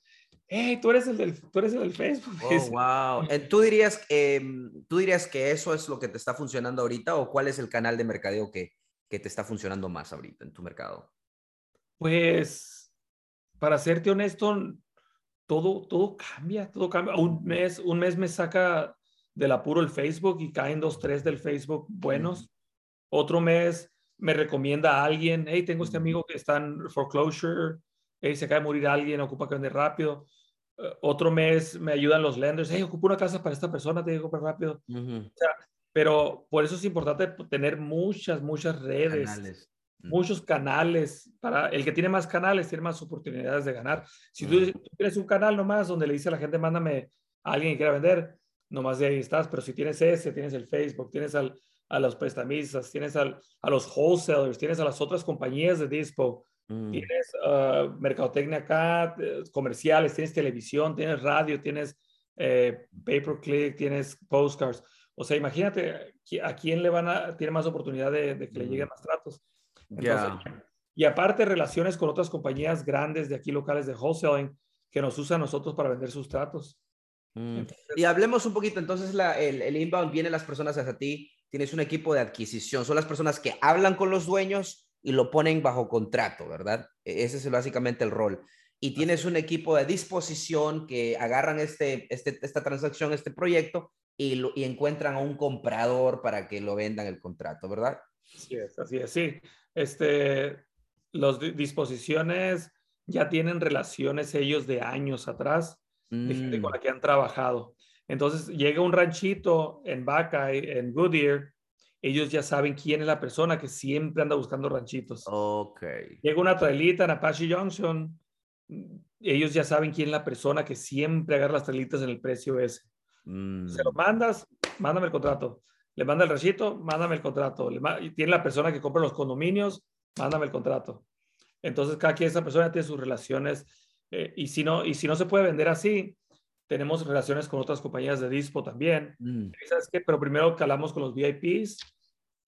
hey, tú eres el del, tú eres el del Facebook. Oh, wow. ¿Tú dirías, eh, ¿Tú dirías que eso es lo que te está funcionando ahorita o cuál es el canal de mercadeo que, que te está funcionando más ahorita en tu mercado? Pues, para serte honesto, todo, todo cambia, todo cambia. Un mes, un mes me saca del apuro el Facebook y caen dos, tres del Facebook buenos. Otro mes me recomienda a alguien, hey, tengo este amigo que está en foreclosure, hey, se acaba de morir alguien, ocupa que vende rápido. Uh, otro mes me ayudan los lenders, hey, ocupo una casa para esta persona, te digo rápido. Uh -huh. o sea, pero por eso es importante tener muchas, muchas redes, canales. Muchos canales. Para el que tiene más canales tiene más oportunidades de ganar. Si tú, tú, tienes un canal nomás donde le dice a la gente, mándame a alguien que quiera vender, nomás de ahí estás. Pero si tienes ese, tienes el Facebook, tienes al, a los prestamistas, tienes al, a los wholesalers, tienes a las otras compañías de dispo, mm. tienes uh, mercadotecnia acá, comerciales, tienes televisión, tienes radio, tienes eh, pay per click, tienes postcards. O sea, imagínate a quién le van a, tiene más oportunidad de, de que le lleguen más tratos. Entonces, yeah. Y aparte, relaciones con otras compañías grandes de aquí locales de wholesaling que nos usan a nosotros para vender sus tratos. Mm. Entonces, y hablemos un poquito, entonces la, el, el, inbound viene las personas hacia ti, tienes un equipo de adquisición, son las personas que hablan con los dueños y lo ponen bajo contrato, ¿verdad? E, ese es básicamente el rol. Y tienes un equipo de disposición que agarran este, este, esta transacción, este proyecto y, lo, y encuentran a un comprador para que lo vendan el contrato, ¿verdad? Así es, así es, sí. Este, los disposiciones ya tienen relaciones ellos de años atrás, mm. de gente con la que han trabajado. Entonces llega un ranchito en Vaca, en Goodyear, ellos ya saben quién es la persona que siempre anda buscando ranchitos. Ok. Llega una trailita en Apache Junction, ellos ya saben quién es la persona que siempre agarra las trailitas en el precio ese. Mm. Se lo mandas, mándame el contrato. Le manda el ranchito, mándame el contrato. Le y tiene la persona que compra los condominios, mándame el contrato. Entonces, cada quien, esa persona tiene sus relaciones. Eh, y, si no, y si no se puede vender así, tenemos relaciones con otras compañías de dispo también. Mm. ¿Sabes qué? Pero primero calamos con los VIPs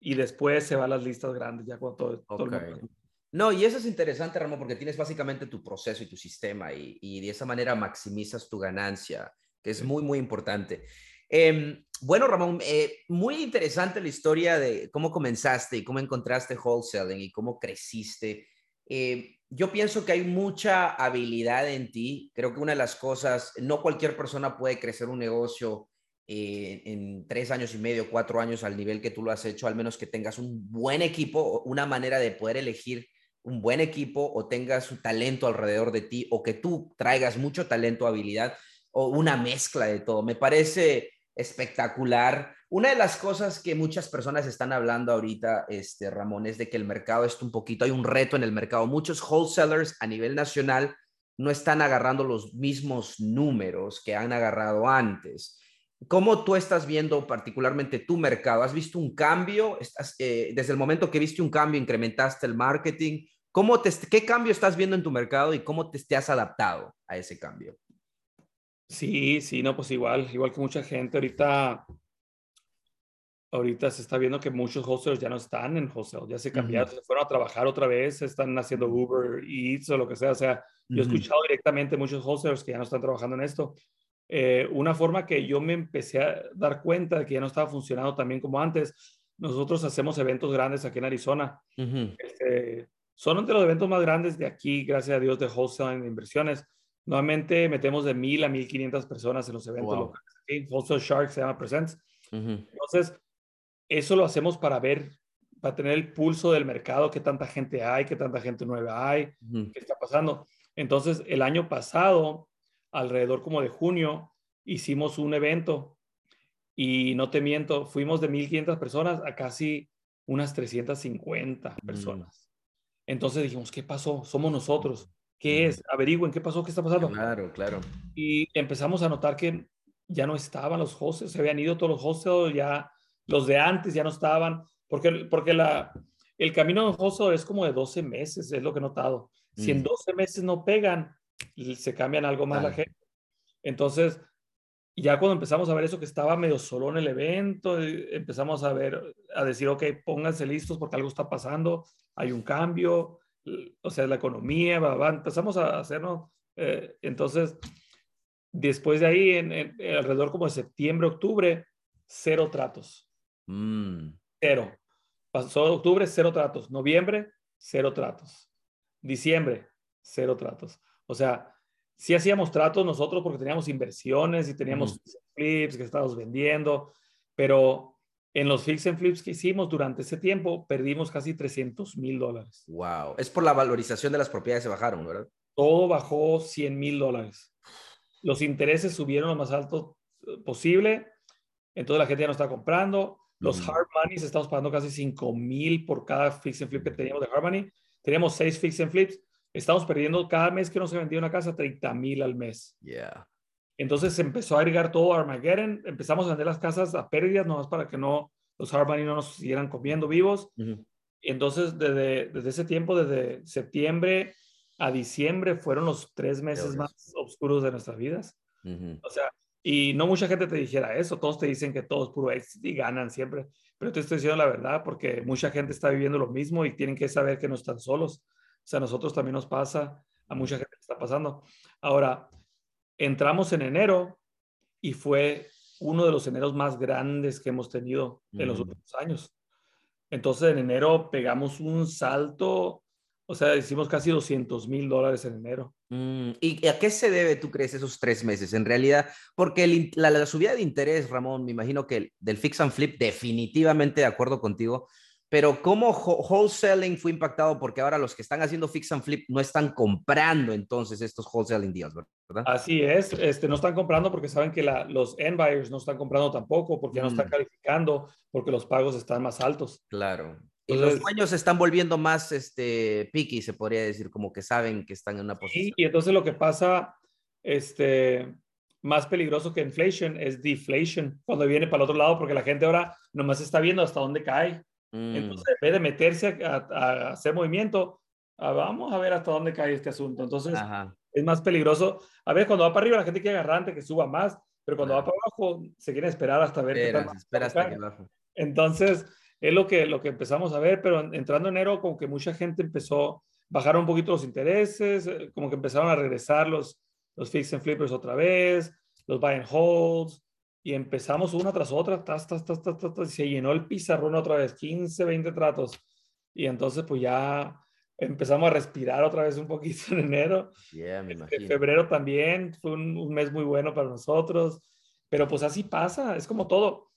y después se van las listas grandes, ya cuando todo, okay. todo el mundo. No, y eso es interesante, Ramón, porque tienes básicamente tu proceso y tu sistema y, y de esa manera maximizas tu ganancia, que es muy, muy importante. Eh, bueno, Ramón, eh, muy interesante la historia de cómo comenzaste y cómo encontraste wholesaling y cómo creciste. Eh, yo pienso que hay mucha habilidad en ti. Creo que una de las cosas, no cualquier persona puede crecer un negocio eh, en tres años y medio, cuatro años al nivel que tú lo has hecho, al menos que tengas un buen equipo, una manera de poder elegir un buen equipo o tengas un talento alrededor de ti o que tú traigas mucho talento, habilidad o una mezcla de todo. Me parece espectacular. Una de las cosas que muchas personas están hablando ahorita, este, Ramón, es de que el mercado está un poquito, hay un reto en el mercado. Muchos wholesalers a nivel nacional no están agarrando los mismos números que han agarrado antes. ¿Cómo tú estás viendo particularmente tu mercado? ¿Has visto un cambio? ¿Estás, eh, desde el momento que viste un cambio, incrementaste el marketing. ¿Cómo ¿Qué cambio estás viendo en tu mercado y cómo te has adaptado a ese cambio? Sí, sí, no, pues igual, igual que mucha gente ahorita, ahorita se está viendo que muchos wholesalers ya no están en wholesale, ya se cambiaron, uh -huh. se fueron a trabajar otra vez, están haciendo Uber Eats o lo que sea, o sea, uh -huh. yo he escuchado directamente muchos wholesalers que ya no están trabajando en esto. Eh, una forma que yo me empecé a dar cuenta de que ya no estaba funcionando también como antes, nosotros hacemos eventos grandes aquí en Arizona. Uh -huh. este, son de los eventos más grandes de aquí, gracias a Dios, de wholesale de inversiones. Nuevamente metemos de mil a mil quinientas personas en los eventos wow. locales. ¿sí? Wholesale Shark se llama Presents. Uh -huh. Entonces, eso lo hacemos para ver, para tener el pulso del mercado, qué tanta gente hay, qué tanta gente nueva hay, uh -huh. qué está pasando. Entonces, el año pasado, alrededor como de junio, hicimos un evento y no te miento, fuimos de 1.500 personas a casi unas 350 personas. Uh -huh. Entonces dijimos, ¿qué pasó? Somos nosotros. ¿Qué es? Averigüen qué pasó, qué está pasando. Claro, claro. Y empezamos a notar que ya no estaban los hostels, se habían ido todos los hostels, ya los de antes ya no estaban, porque, porque la, el camino de es como de 12 meses, es lo que he notado. Si en 12 mm. meses no pegan, se cambian algo más la gente. Entonces, ya cuando empezamos a ver eso que estaba medio solo en el evento, eh, empezamos a ver, a decir, ok, pónganse listos porque algo está pasando, hay un cambio, o sea, la economía, va, empezamos a hacernos, eh, entonces, después de ahí, en, alrededor como de septiembre, octubre, cero tratos. Mm. Cero. Pasó octubre, cero tratos. Noviembre, cero tratos. Diciembre, cero tratos. O sea, sí hacíamos tratos nosotros porque teníamos inversiones y teníamos flips que estábamos vendiendo, pero en los fix and flips que hicimos durante ese tiempo perdimos casi 300 mil dólares. Wow, es por la valorización de las propiedades se bajaron, ¿verdad? Todo bajó 100 mil dólares. Los intereses subieron lo más alto eh, posible, entonces la gente ya no está comprando. Los hard money estamos pagando casi 5 mil por cada fix and flip que teníamos de hard money. Teníamos 6 fix and flips estamos perdiendo cada mes que no se vendía una casa 30 mil al mes. Yeah. Entonces se empezó a agregar todo Armageddon, empezamos a vender las casas a pérdidas, nomás para que no los money no nos siguieran comiendo vivos. Entonces desde, desde ese tiempo, desde septiembre a diciembre, fueron los tres meses más oscuros de nuestras vidas. O sea, y no mucha gente te dijera eso, todos te dicen que todo es puro éxito y ganan siempre, pero te estoy diciendo la verdad porque mucha gente está viviendo lo mismo y tienen que saber que no están solos. O sea, a nosotros también nos pasa, a mucha gente está pasando. Ahora, entramos en enero y fue uno de los eneros más grandes que hemos tenido en los últimos años. Entonces, en enero pegamos un salto, o sea, hicimos casi 200 mil dólares en enero. Mm, ¿Y a qué se debe, tú crees, esos tres meses? En realidad, porque la, la, subida de interés, Ramón, me imagino que del fix and flip, definitivamente de acuerdo contigo, pero cómo wholesaling fue impactado porque ahora los que están haciendo fix and flip no están comprando entonces estos wholesaling deals, ¿verdad? Así es, este, no están comprando porque saben que la, los end buyers no están comprando tampoco porque ya no están mm. calificando porque los pagos están más altos. Claro. y los dueños se están volviendo más este, picky, se podría decir, como que saben que están en una posición. Sí, y entonces lo que pasa, este, más peligroso que inflation es deflation, cuando viene para el otro lado, porque la gente ahora nomás está viendo hasta dónde cae. Entonces, mm. en vez de meterse a, hacer movimiento, ah, vamos a ver hasta dónde cae este asunto. Entonces, es más peligroso. A ver, cuando va para arriba, la gente quiere agarrante, que suba más, pero cuando va para abajo, se quiere esperar hasta ver qué Espera hasta que Entonces, es lo que, lo que empezamos a ver, pero entrando enero, como que mucha gente empezó, bajaron un poquito los intereses, eh, como que empezaron a regresar los, los fix and flippers otra vez, los buy and holds, y empezamos una tras otra, tas, tas, tas, tas, tas, y se llenó el pizarrón otra vez, 15, 20 tratos. Y entonces pues ya empezamos a respirar otra vez un poquito en enero. Yeah, este, febrero también fue un, mes muy bueno para nosotros, pero pues así pasa, es como todo.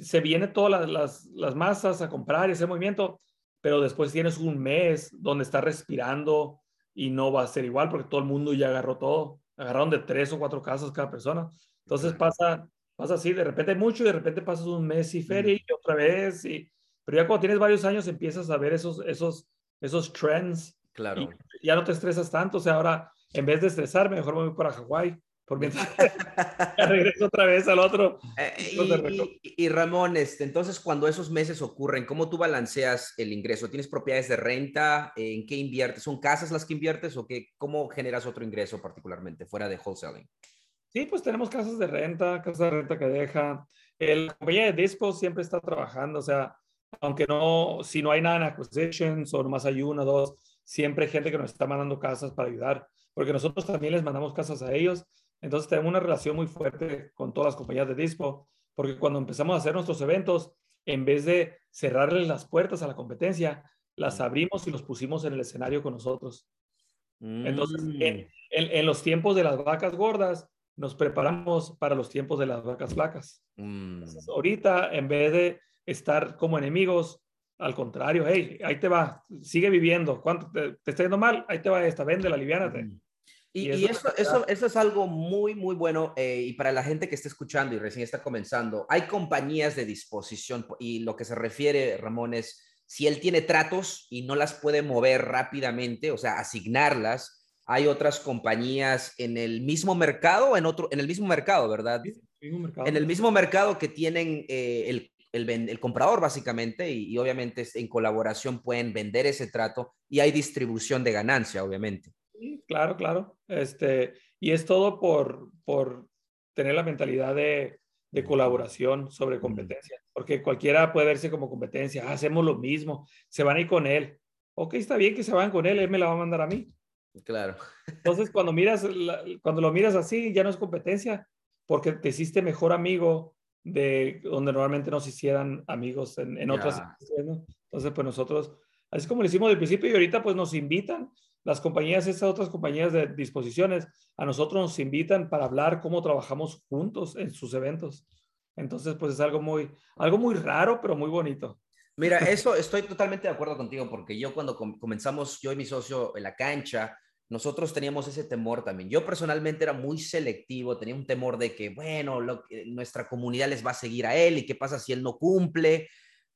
Se viene todas las, las, masas a comprar y hacer movimiento, pero después tienes un mes donde está respirando y no va a ser igual porque todo el mundo ya agarró todo. Agarraron de tres o cuatro casas cada persona. Entonces pasa, pasa así, de repente mucho y de repente pasas un mes y feria y otra vez. Y, pero ya cuando tienes varios años empiezas a ver esos, esos, esos trends. Claro. Y ya no te estresas tanto. O sea, ahora en vez de estresarme, mejor me voy para Hawái. Por mientras regreso otra vez al otro. Eh, y, Ramón, este, entonces cuando esos meses ocurren, ¿cómo tú balanceas el ingreso? ¿Tienes propiedades de renta? ¿En qué inviertes? ¿Son casas las que inviertes o qué, cómo generas otro ingreso particularmente fuera de wholesaling? Sí, pues tenemos casas de renta, casas de renta que deja. La compañía de Dispo siempre está trabajando, o sea, aunque no, si no hay nada en acquisitions o nomás hay una o dos, siempre hay gente que nos está mandando casas para ayudar, porque nosotros también les mandamos casas a ellos. Entonces tenemos una relación muy fuerte con todas las compañías de Dispo, porque cuando empezamos a hacer nuestros eventos, en vez de cerrarles las puertas a la competencia, las abrimos y los pusimos en el escenario con nosotros. Entonces, en, en los tiempos de las vacas gordas, nos preparamos para los tiempos de las vacas flacas. Mm. ahorita, en vez de estar como enemigos, al contrario, hey, ahí te va, sigue viviendo. ¿Cuánto te, está yendo mal? Ahí te va esta, vende, aliviánate. Mm. Y, y, eso, eso, eso, es algo muy, muy bueno. Eh, y para la gente que está escuchando y recién está comenzando, hay compañías de disposición. Y lo que se refiere, Ramón, es si él tiene tratos y no las puede mover rápidamente, o sea, asignarlas, hay otras compañías en el mismo mercado, en otro, en el mismo mercado, ¿verdad? En el mismo mercado que tienen eh, el, el, el comprador básicamente y, obviamente en colaboración pueden vender ese trato y hay distribución de ganancia, obviamente. claro, claro. Este, y es todo por, por tener la mentalidad de, de colaboración sobre competencia, porque cualquiera puede verse como competencia, ah, hacemos lo mismo, se van a ir con él. Ok, está bien que se van con él, él me la va a mandar a mí. Claro. Entonces, cuando miras, cuando lo miras así, ya no es competencia, porque te hiciste mejor amigo de donde normalmente no se hicieran amigos en, en otras. Entonces, pues nosotros, así como lo hicimos del principio y ahorita pues nos invitan las compañías, esas otras compañías de disposiciones, a nosotros nos invitan para hablar cómo trabajamos juntos en sus eventos. Entonces, pues es algo muy, algo muy raro, pero muy bonito. Mira, eso estoy totalmente de acuerdo contigo, porque yo cuando comenzamos, yo y mi socio en la cancha, nosotros teníamos ese temor también. Yo personalmente era muy selectivo, tenía un temor de que, bueno, lo, nuestra comunidad les va a seguir a él y qué pasa si él no cumple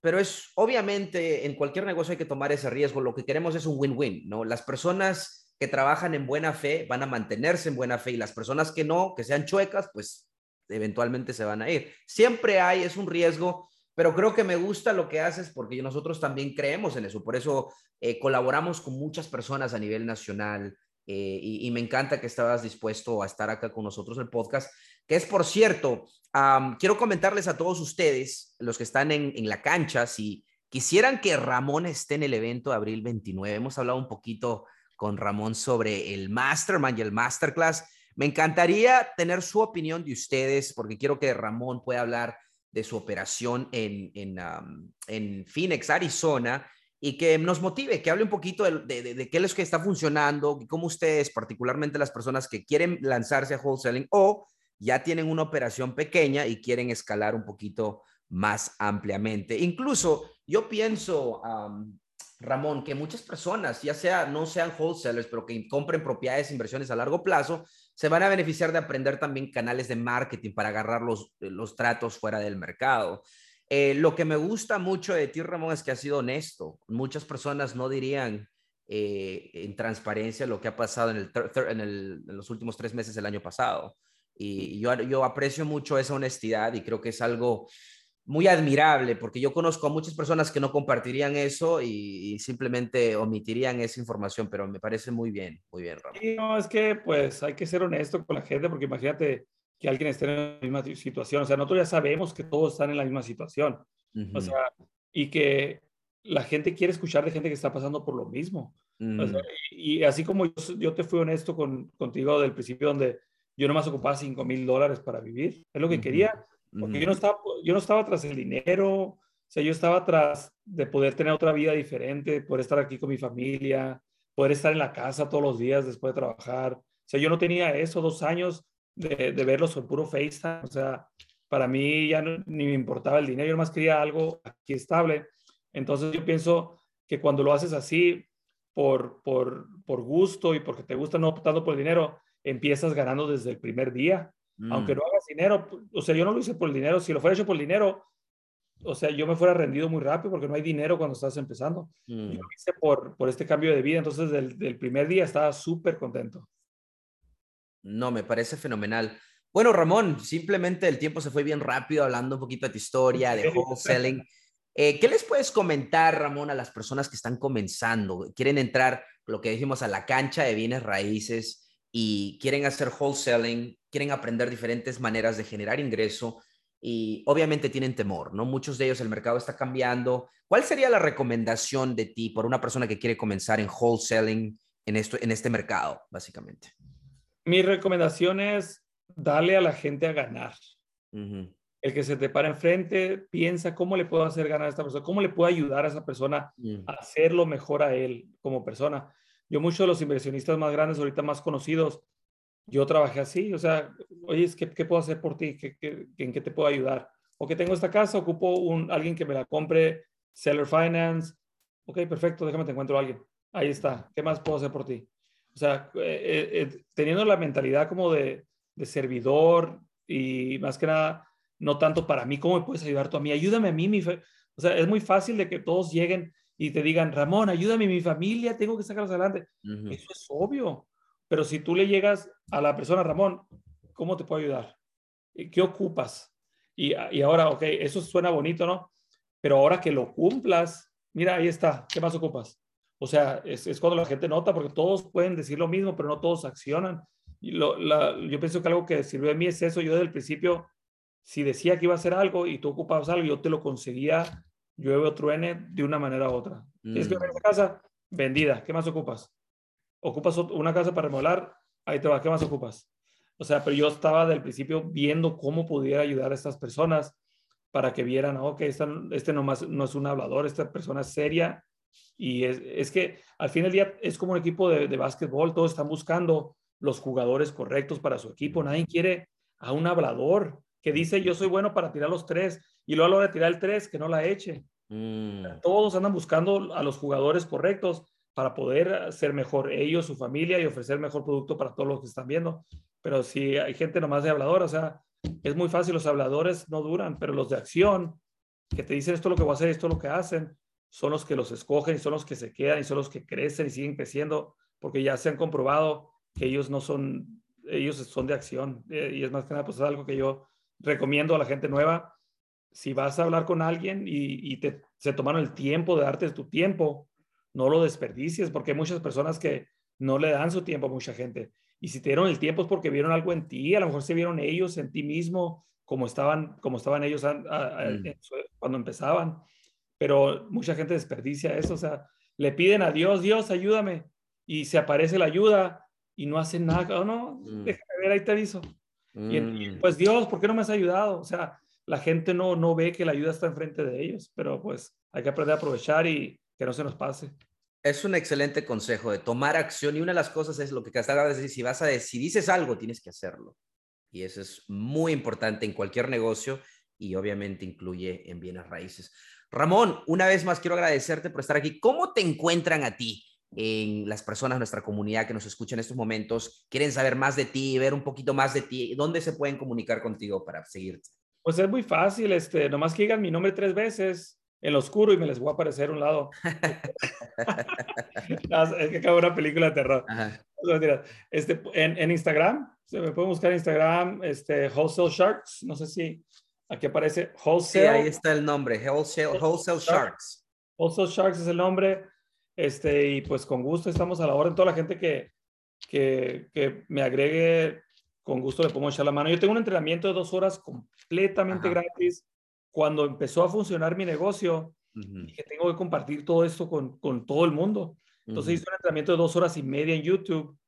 pero es obviamente en cualquier negocio hay que tomar ese riesgo. Lo que queremos es un win-win, ¿no? Las personas que trabajan en buena fe van a mantenerse en buena fe y las personas que no, que sean chuecas, pues eventualmente se van a ir. Siempre hay, es un riesgo, pero creo que me gusta lo que haces porque nosotros también creemos en eso. Por eso eh, colaboramos con muchas personas a nivel nacional eh, y, me encanta que estabas dispuesto a estar acá con nosotros en el podcast que es por cierto, quiero comentarles a todos ustedes, los que están en, la cancha, si quisieran que Ramón esté en el evento de abril 29, hemos hablado un poquito con Ramón sobre el Mastermind y el Masterclass. Me encantaría tener su opinión de ustedes, porque quiero que Ramón pueda hablar de su operación en, en, Phoenix, Arizona, y que nos motive, que hable un poquito de, de, de, qué es lo que está funcionando, y cómo ustedes, particularmente las personas que quieren lanzarse a wholesaling o ya tienen una operación pequeña y quieren escalar un poquito más ampliamente. Incluso yo pienso, Ramón, que muchas personas, ya sea no sean wholesalers, pero que compren propiedades, inversiones a largo plazo, se van a beneficiar de aprender también canales de marketing para agarrar los, los tratos fuera del mercado. Eh, lo que me gusta mucho de ti, Ramón, es que has sido honesto. Muchas personas no dirían eh, en transparencia lo que ha pasado en, el, en, los últimos tres meses del año pasado. Y yo, yo aprecio mucho esa honestidad y creo que es algo muy admirable porque yo conozco a muchas personas que no compartirían eso y, simplemente omitirían esa información, pero me parece muy bien, muy bien, Ramón. no, es que pues hay que ser honesto con la gente porque imagínate que alguien esté en la misma situación, o sea, nosotros ya sabemos que todos están en la misma situación, o sea, y que la gente quiere escuchar de gente que está pasando por lo mismo. Mm. y, así como yo, yo, te fui honesto con, contigo del principio donde yo nomás ocupaba 5 mil dólares para vivir. Es lo que quería, porque yo, no estaba, yo no estaba tras el dinero, o sea, yo estaba tras de poder tener otra vida diferente, poder estar aquí con mi familia, poder estar en la casa todos los días después de trabajar. O sea, yo no tenía eso, dos años de, de verlos en puro FaceTime. O sea, para mí ya ni me importaba el dinero, yo nomás quería algo aquí estable. Entonces yo pienso que cuando lo haces así, por, por, por gusto y porque te gusta, no optando por el dinero, empiezas ganando desde el primer día. Aunque mm. no hagas dinero, o sea, yo no lo hice por el dinero, si lo fuera hecho por el dinero, o sea, yo me fuera rendido muy rápido porque no hay dinero cuando estás empezando. Yo mm. lo hice por, por este cambio de vida, entonces del, del primer día estaba súper contento. No, me parece fenomenal. Bueno, Ramón, simplemente el tiempo se fue bien rápido hablando un poquito de tu historia, de wholesaling. Eh, ¿Qué les puedes comentar, Ramón, a las personas que están comenzando? Quieren entrar, lo que dijimos, a la cancha de bienes raíces y quieren hacer wholesaling, quieren aprender diferentes maneras de generar ingreso y obviamente tienen temor, ¿no? Muchos de ellos el mercado está cambiando. ¿Cuál sería la recomendación de ti por una persona que quiere comenzar en wholesaling en, esto, en este mercado, básicamente? Mi recomendación es darle a la gente a ganar. El que se te para enfrente, piensa cómo le puedo hacer ganar a esta persona, cómo le puedo ayudar a esa persona mm. a hacerlo mejor a él como persona. Yo muchos de los inversionistas más grandes, ahorita más conocidos, yo trabajé así, o sea, oye, ¿qué, qué puedo hacer por ti? ¿Qué, qué, ¿En qué te puedo ayudar? O que tengo esta casa, ocupo un, alguien que me la compre, seller finance. Ok, perfecto, déjame te encuentro a alguien. Ahí está, ¿qué más puedo hacer por ti? O sea, eh, eh, teniendo la mentalidad como de, de, servidor y más que nada, no tanto para mí, ¿cómo me puedes ayudar tú a mí? Ayúdame a mí, mi fe. O sea, es muy fácil de que todos lleguen y te digan, Ramón, ayúdame, mi familia, tengo que sacarlos adelante. Eso es obvio. Pero si tú le llegas a la persona, Ramón, ¿cómo te puedo ayudar? ¿Qué ocupas? Y, y ahora, ok, eso suena bonito, ¿no? Pero ahora que lo cumplas, mira, ahí está, ¿qué más ocupas? O sea, es, es cuando la gente nota, porque todos pueden decir lo mismo, pero no todos accionan. Y lo, la, yo pienso que algo que sirvió de mí es eso. Yo desde el principio, si decía que iba a hacer algo y tú ocupabas algo, yo te lo conseguía, llueve o truene, de una manera u otra. Tienes que ver esa casa vendida. ¿Qué más ocupas? ¿Ocupas una casa para remodelar? Ahí te va. ¿Qué más ocupas? O sea, pero yo estaba del principio viendo cómo pudiera ayudar a estas personas para que vieran, ok, esta, este nomás no es un hablador, esta persona es seria. Y es, es que al fin del día es como un equipo de, de básquetbol, todos están buscando los jugadores correctos para su equipo. Nadie quiere a un hablador que dice yo soy bueno para tirar los tres y luego a la hora de tirar el tres que no la eche. Mm. Todos andan buscando a los jugadores correctos para poder ser mejor ellos, su familia y ofrecer mejor producto para todos los que están viendo. Pero si hay gente nomás de hablador, o sea, es muy fácil, los habladores no duran, pero los de acción, que te dicen esto es lo que voy a hacer, esto es lo que hacen, son los que los escogen y son los que se quedan y son los que crecen y siguen creciendo porque ya se han comprobado que ellos no son, ellos son de acción. Eh, y es más que nada, pues es algo que yo recomiendo a la gente nueva. Si vas a hablar con alguien y, y te, se tomaron el tiempo de darte tu tiempo, no lo desperdicies, porque hay muchas personas que no le dan su tiempo a mucha gente. Y si te dieron el tiempo es porque vieron algo en ti, a lo mejor se vieron ellos en ti mismo, como estaban, como estaban ellos mm. cuando empezaban. Pero mucha gente desperdicia eso, o sea, le piden a Dios, Dios, ayúdame, y se aparece la ayuda y no hacen nada. Oh, no, mm. déjame ver, ahí te aviso. Y, mm. pues Dios, ¿por qué no me has ayudado? O sea, la gente no, no ve que la ayuda está enfrente de ellos, pero pues hay que aprender a aprovechar y que no se nos pase. Es un excelente consejo de tomar acción y una de las cosas es lo que Castillo decir, si vas a decir, si dices algo, tienes que hacerlo. Y eso es muy importante en cualquier negocio y obviamente incluye en bienes raíces. Ramón, una vez más quiero agradecerte por estar aquí. ¿Cómo te encuentran a ti? en las personas, nuestra comunidad que nos escucha en estos momentos, quieren saber más de ti, ver un poquito más de ti, ¿dónde se pueden comunicar contigo para seguirte? Pues es muy fácil, este, nomás que digan mi nombre tres veces en lo oscuro y me les voy a aparecer un lado. es que acabo una película de terror. Este, en, en, Instagram, se me puede buscar en Instagram, este, Wholesale Sharks, no sé si aquí aparece Wholesale. Sí, ahí está el nombre, Wholesale, Wholesale Sharks. Wholesale Sharks es el nombre. Este, y pues con gusto estamos a la orden. Toda la gente que, que, que me agregue, con gusto le pongo echar la mano. Yo tengo un entrenamiento de dos horas completamente gratis. Cuando empezó a funcionar mi negocio, y que tengo que compartir todo esto con, con todo el mundo. Entonces hice un entrenamiento de dos horas y media en YouTube,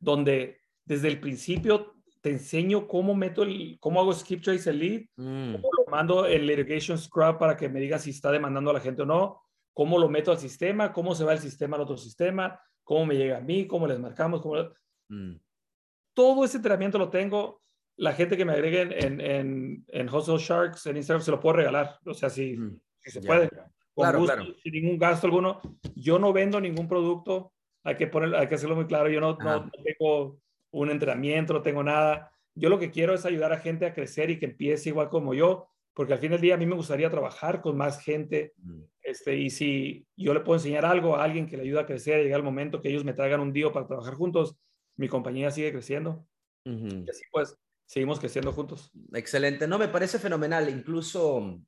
donde desde el principio te enseño cómo meto el, cómo hago skip trace el lead, mm. cómo lo mando el litigation scrub para que me diga si está demandando a la gente o no, cómo lo meto al sistema, cómo se va el sistema al otro sistema, cómo me llega a mí, cómo les marcamos, cómo... Mm. Todo ese entrenamiento lo tengo. La gente que me agregue en, en, en Hustle Sharks en Instagram se lo puedo regalar. O sea, si, mm. si se puede. claro, claro. Sin ningún gasto alguno. Yo no vendo ningún producto. Hay que, poner, hay que hacerlo muy claro. Yo no, no, tengo un entrenamiento, no tengo nada. Yo lo que quiero es ayudar a gente a crecer y que empiece igual como yo, porque al fin del día a mí me gustaría trabajar con más gente mm. Este, y si yo le puedo enseñar algo a alguien que le ayuda a crecer, llega el momento que ellos me traigan un día para trabajar juntos, mi compañía sigue creciendo. Y así pues, seguimos creciendo juntos. Excelente. No, me parece fenomenal. Incluso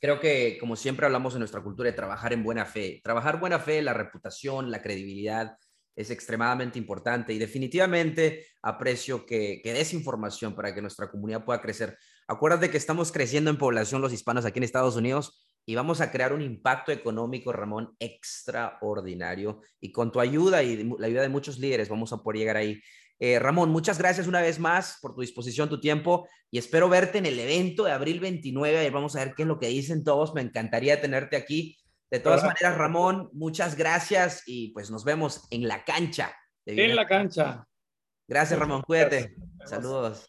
creo que, como siempre hablamos en nuestra cultura, de trabajar en buena fe. Trabajar buena fe, la reputación, la credibilidad es extremadamente importante y definitivamente aprecio que, que des información para que nuestra comunidad pueda crecer. Acuérdate que estamos creciendo en población los hispanos aquí en Estados Unidos y vamos a crear un impacto económico, Ramón, extraordinario. Y con tu ayuda y la ayuda de muchos líderes vamos a poder llegar ahí. Eh, Ramón, muchas gracias una vez más por tu disposición, tu tiempo y espero verte en el evento de abril 29. vamos a ver qué es lo que dicen todos. Me encantaría tenerte aquí. De todas maneras, Ramón, muchas gracias y pues nos vemos en la cancha. en la cancha. Gracias, Ramón. Cuídate. Saludos.